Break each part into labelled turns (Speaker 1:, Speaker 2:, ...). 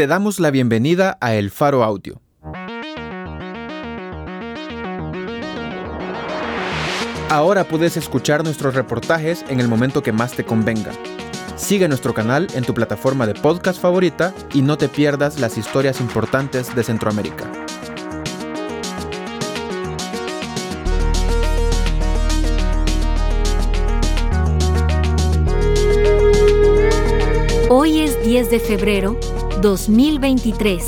Speaker 1: Te damos la bienvenida a El Faro Audio. Ahora puedes escuchar nuestros reportajes en el momento que más te convenga. Sigue nuestro canal en tu plataforma de podcast favorita y no te pierdas las historias importantes de Centroamérica.
Speaker 2: Hoy es 10 de febrero 2023.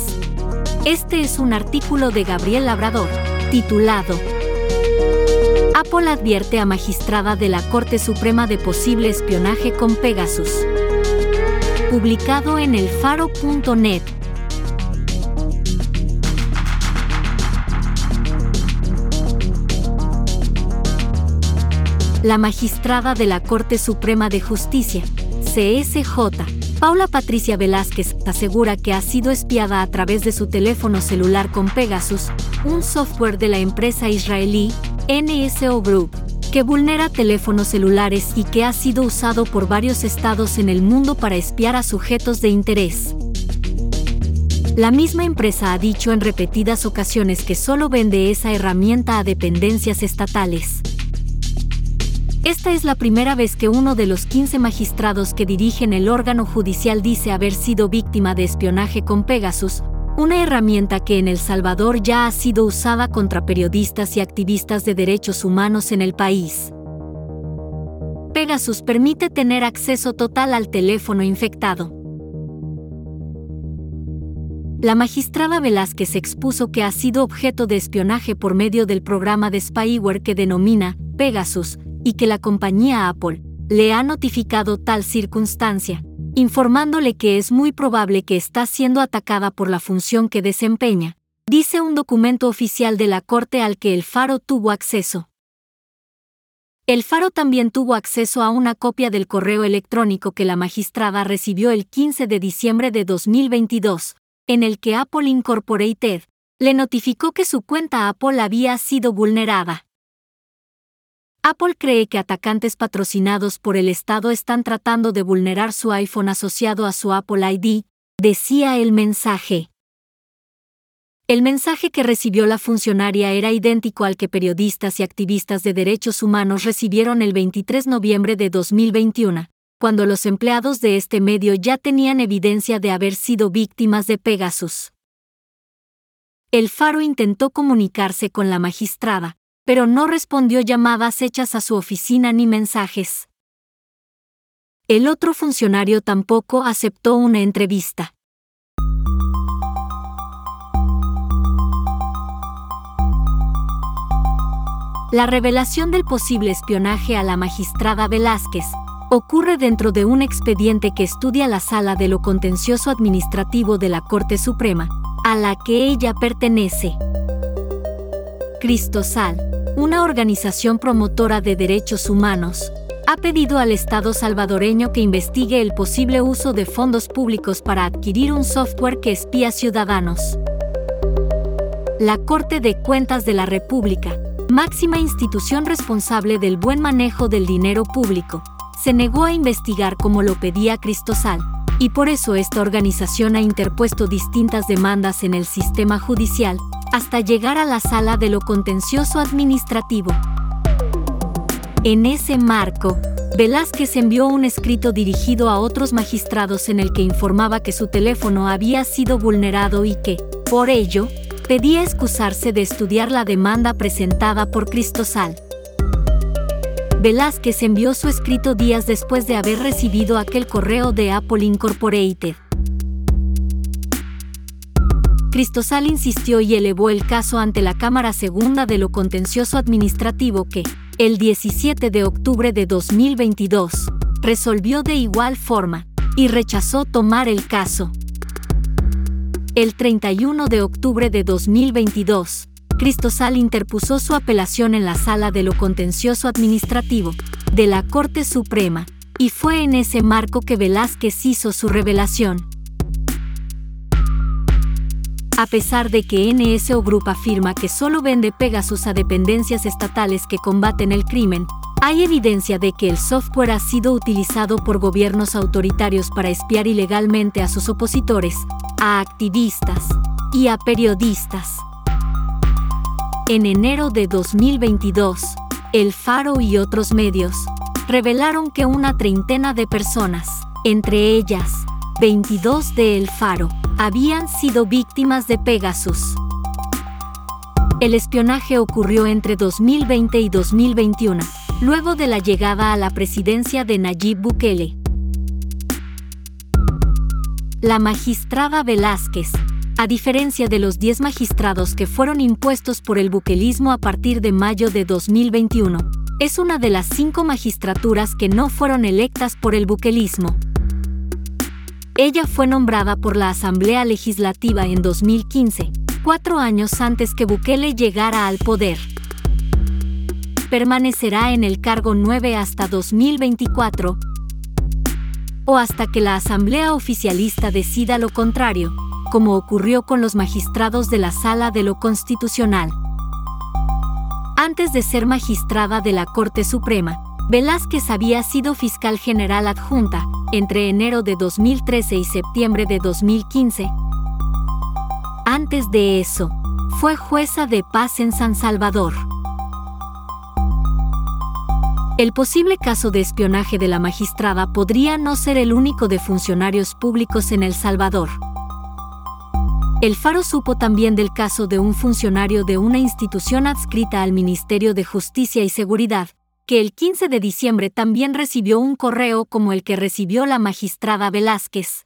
Speaker 2: Este es un artículo de Gabriel Labrador, titulado Apple advierte a magistrada de la Corte Suprema de posible espionaje con Pegasus. Publicado en elfaro.net. La magistrada de la Corte Suprema de Justicia, CSJ, Paula Patricia Velázquez asegura que ha sido espiada a través de su teléfono celular con Pegasus, un software de la empresa israelí NSO Group, que vulnera teléfonos celulares y que ha sido usado por varios estados en el mundo para espiar a sujetos de interés. La misma empresa ha dicho en repetidas ocasiones que solo vende esa herramienta a dependencias estatales. Esta es la primera vez que uno de los 15 magistrados que dirigen el órgano judicial dice haber sido víctima de espionaje con Pegasus, una herramienta que en El Salvador ya ha sido usada contra periodistas y activistas de derechos humanos en el país. Pegasus permite tener acceso total al teléfono infectado. La magistrada Velázquez expuso que ha sido objeto de espionaje por medio del programa de spyware que denomina Pegasus, y que la compañía Apple le ha notificado tal circunstancia, informándole que es muy probable que está siendo atacada por la función que desempeña, dice un documento oficial de la Corte al que el Faro tuvo acceso. El Faro también tuvo acceso a una copia del correo electrónico que la magistrada recibió el 15 de diciembre de 2022, en el que Apple Incorporated le notificó que su cuenta Apple había sido vulnerada. Apple cree que atacantes patrocinados por el Estado están tratando de vulnerar su iPhone asociado a su Apple ID, decía el mensaje. El mensaje que recibió la funcionaria era idéntico al que periodistas y activistas de derechos humanos recibieron el 23 de noviembre de 2021, cuando los empleados de este medio ya tenían evidencia de haber sido víctimas de Pegasus. El Faro intentó comunicarse con la magistrada, pero no respondió llamadas hechas a su oficina ni mensajes. El otro funcionario tampoco aceptó una entrevista. La revelación del posible espionaje a la magistrada Velázquez ocurre dentro de un expediente que estudia la sala de lo contencioso administrativo de la Corte Suprema, a la que ella pertenece. Cristosal, una organización promotora de derechos humanos, ha pedido al Estado salvadoreño que investigue el posible uso de fondos públicos para adquirir un software que espía ciudadanos. La Corte de Cuentas de la República, máxima institución responsable del buen manejo del dinero público, se negó a investigar como lo pedía Cristosal, y por eso esta organización ha interpuesto distintas demandas en el sistema judicial, hasta llegar a la sala de lo contencioso administrativo. En ese marco, Velázquez envió un escrito dirigido a otros magistrados en el que informaba que su teléfono había sido vulnerado y que, por ello, pedía excusarse de estudiar la demanda presentada por Cristosal. Velázquez envió su escrito días después de haber recibido aquel correo de Apple Incorporated. Cristosal insistió y elevó el caso ante la Cámara Segunda de lo Contencioso Administrativo que, el 17 de octubre de 2022, resolvió de igual forma, y rechazó tomar el caso. El 31 de octubre de 2022, Cristosal interpuso su apelación en la Sala de lo Contencioso Administrativo de la Corte Suprema, y fue en ese marco que Velázquez hizo su revelación. A pesar de que NSO Group afirma que solo vende Pegasus a dependencias estatales que combaten el crimen, hay evidencia de que el software ha sido utilizado por gobiernos autoritarios para espiar ilegalmente a sus opositores, a activistas y a periodistas. En enero de 2022, El Faro y otros medios revelaron que una treintena de personas, entre ellas 22 de El Faro, habían sido víctimas de Pegasus. El espionaje ocurrió entre 2020 y 2021, luego de la llegada a la presidencia de Nayib Bukele. La magistrada Velázquez, a diferencia de los 10 magistrados que fueron impuestos por el buquelismo a partir de mayo de 2021, es una de las cinco magistraturas que no fueron electas por el buquelismo. Ella fue nombrada por la Asamblea Legislativa en 2015, cuatro años antes que Bukele llegara al poder. Permanecerá en el cargo 9 hasta 2024 o hasta que la Asamblea Oficialista decida lo contrario, como ocurrió con los magistrados de la Sala de lo Constitucional. Antes de ser magistrada de la Corte Suprema, Velázquez había sido fiscal general adjunta entre enero de 2013 y septiembre de 2015. Antes de eso, fue jueza de paz en San Salvador. El posible caso de espionaje de la magistrada podría no ser el único de funcionarios públicos en El Salvador. El Faro supo también del caso de un funcionario de una institución adscrita al Ministerio de Justicia y Seguridad, que el 15 de diciembre también recibió un correo como el que recibió la magistrada Velázquez.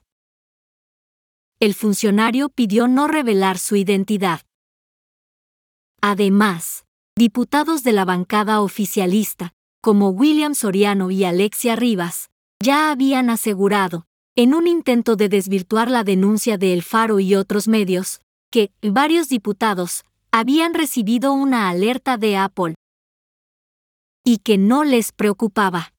Speaker 2: El funcionario pidió no revelar su identidad. Además, diputados de la bancada oficialista, como William Soriano y Alexia Rivas, ya habían asegurado, en un intento de desvirtuar la denuncia de El Faro y otros medios, que varios diputados habían recibido una alerta de Apple y que no les preocupaba.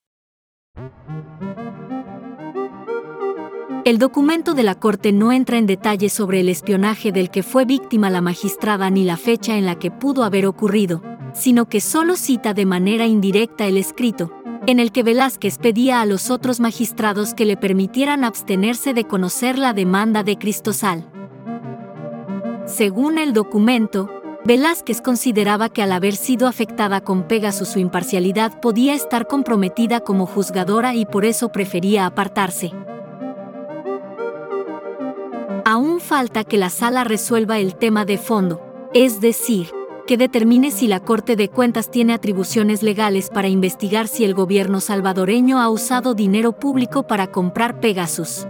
Speaker 2: El documento de la Corte no entra en detalle sobre el espionaje del que fue víctima la magistrada ni la fecha en la que pudo haber ocurrido, sino que solo cita de manera indirecta el escrito, en el que Velázquez pedía a los otros magistrados que le permitieran abstenerse de conocer la demanda de Cristosal. Según el documento, Velázquez consideraba que al haber sido afectada con Pegasus su imparcialidad podía estar comprometida como juzgadora y por eso prefería apartarse. Aún falta que la sala resuelva el tema de fondo, es decir, que determine si la Corte de Cuentas tiene atribuciones legales para investigar si el gobierno salvadoreño ha usado dinero público para comprar Pegasus.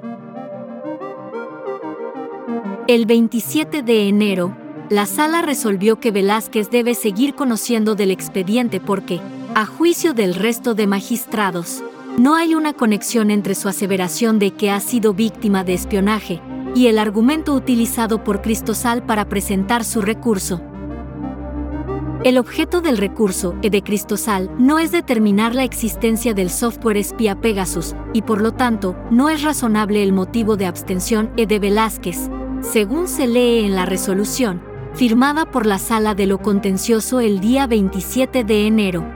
Speaker 2: El 27 de enero, la sala resolvió que Velázquez debe seguir conociendo del expediente porque, a juicio del resto de magistrados, no hay una conexión entre su aseveración de que ha sido víctima de espionaje y el argumento utilizado por Cristosal para presentar su recurso. El objeto del recurso e de Cristosal no es determinar la existencia del software espía Pegasus, y por lo tanto, no es razonable el motivo de abstención e de Velázquez, según se lee en la resolución, firmada por la Sala de lo Contencioso el día 27 de enero.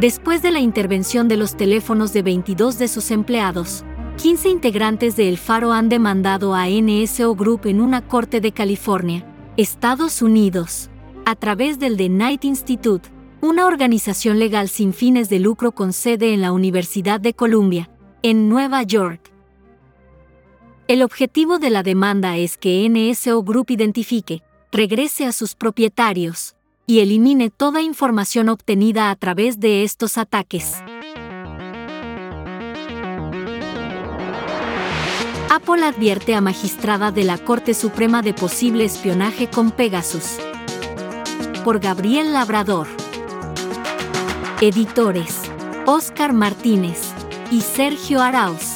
Speaker 2: Después de la intervención de los teléfonos de 22 de sus empleados, 15 integrantes de El Faro han demandado a NSO Group en una corte de California Estados Unidos, a través del The Knight Institute, una organización legal sin fines de lucro con sede en la Universidad de Columbia, en Nueva York. El objetivo de la demanda es que NSO Group identifique, regrese a sus propietarios y elimine toda información obtenida a través de estos ataques. Apple advierte a magistrada de la Corte Suprema de posible espionaje con Pegasus. Por Gabriel Labrador. Editores. Oscar Martínez y Sergio Arauz.